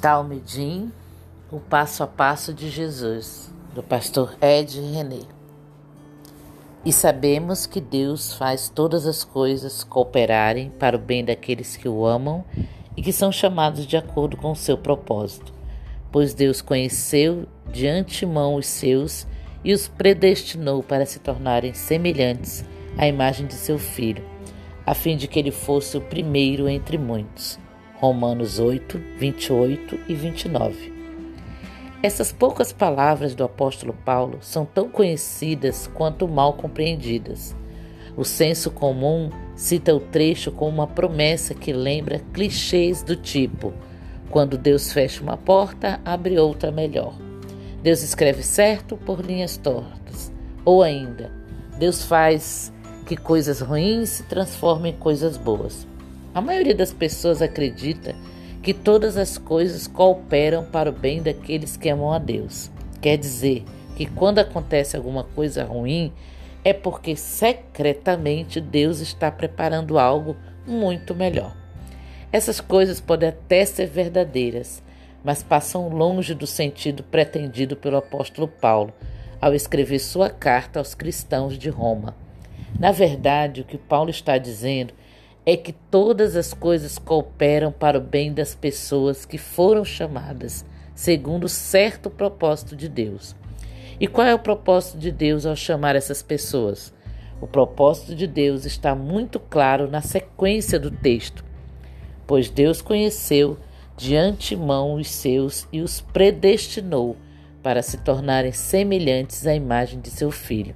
Talmidim, o passo a passo de Jesus, do pastor Ed René. E sabemos que Deus faz todas as coisas cooperarem para o bem daqueles que o amam e que são chamados de acordo com o seu propósito, pois Deus conheceu de antemão os seus e os predestinou para se tornarem semelhantes à imagem de seu filho, a fim de que ele fosse o primeiro entre muitos. Romanos 8, 28 e 29. Essas poucas palavras do apóstolo Paulo são tão conhecidas quanto mal compreendidas. O senso comum cita o trecho com uma promessa que lembra clichês do tipo: quando Deus fecha uma porta, abre outra melhor. Deus escreve certo por linhas tortas. Ou ainda, Deus faz que coisas ruins se transformem em coisas boas. A maioria das pessoas acredita que todas as coisas cooperam para o bem daqueles que amam a Deus. Quer dizer que quando acontece alguma coisa ruim, é porque secretamente Deus está preparando algo muito melhor. Essas coisas podem até ser verdadeiras, mas passam longe do sentido pretendido pelo apóstolo Paulo ao escrever sua carta aos cristãos de Roma. Na verdade, o que Paulo está dizendo é que todas as coisas cooperam para o bem das pessoas que foram chamadas segundo certo propósito de Deus. E qual é o propósito de Deus ao chamar essas pessoas? O propósito de Deus está muito claro na sequência do texto, pois Deus conheceu de antemão os seus e os predestinou para se tornarem semelhantes à imagem de seu filho,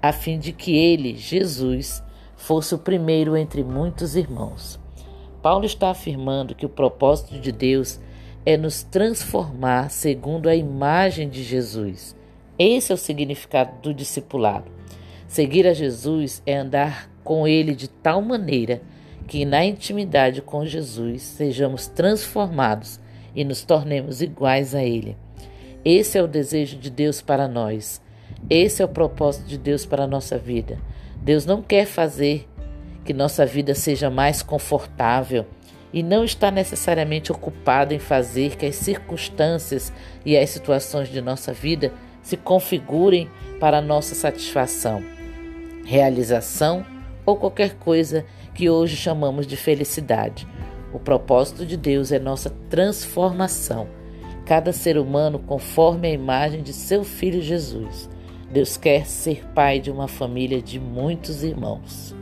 a fim de que ele, Jesus, fosse o primeiro entre muitos irmãos. Paulo está afirmando que o propósito de Deus é nos transformar segundo a imagem de Jesus. Esse é o significado do discipulado. Seguir a Jesus é andar com Ele de tal maneira que, na intimidade com Jesus, sejamos transformados e nos tornemos iguais a Ele. Esse é o desejo de Deus para nós. Esse é o propósito de Deus para a nossa vida. Deus não quer fazer que nossa vida seja mais confortável e não está necessariamente ocupado em fazer que as circunstâncias e as situações de nossa vida se configurem para nossa satisfação, realização ou qualquer coisa que hoje chamamos de felicidade. O propósito de Deus é nossa transformação. Cada ser humano conforme a imagem de seu Filho Jesus. Deus quer ser pai de uma família de muitos irmãos.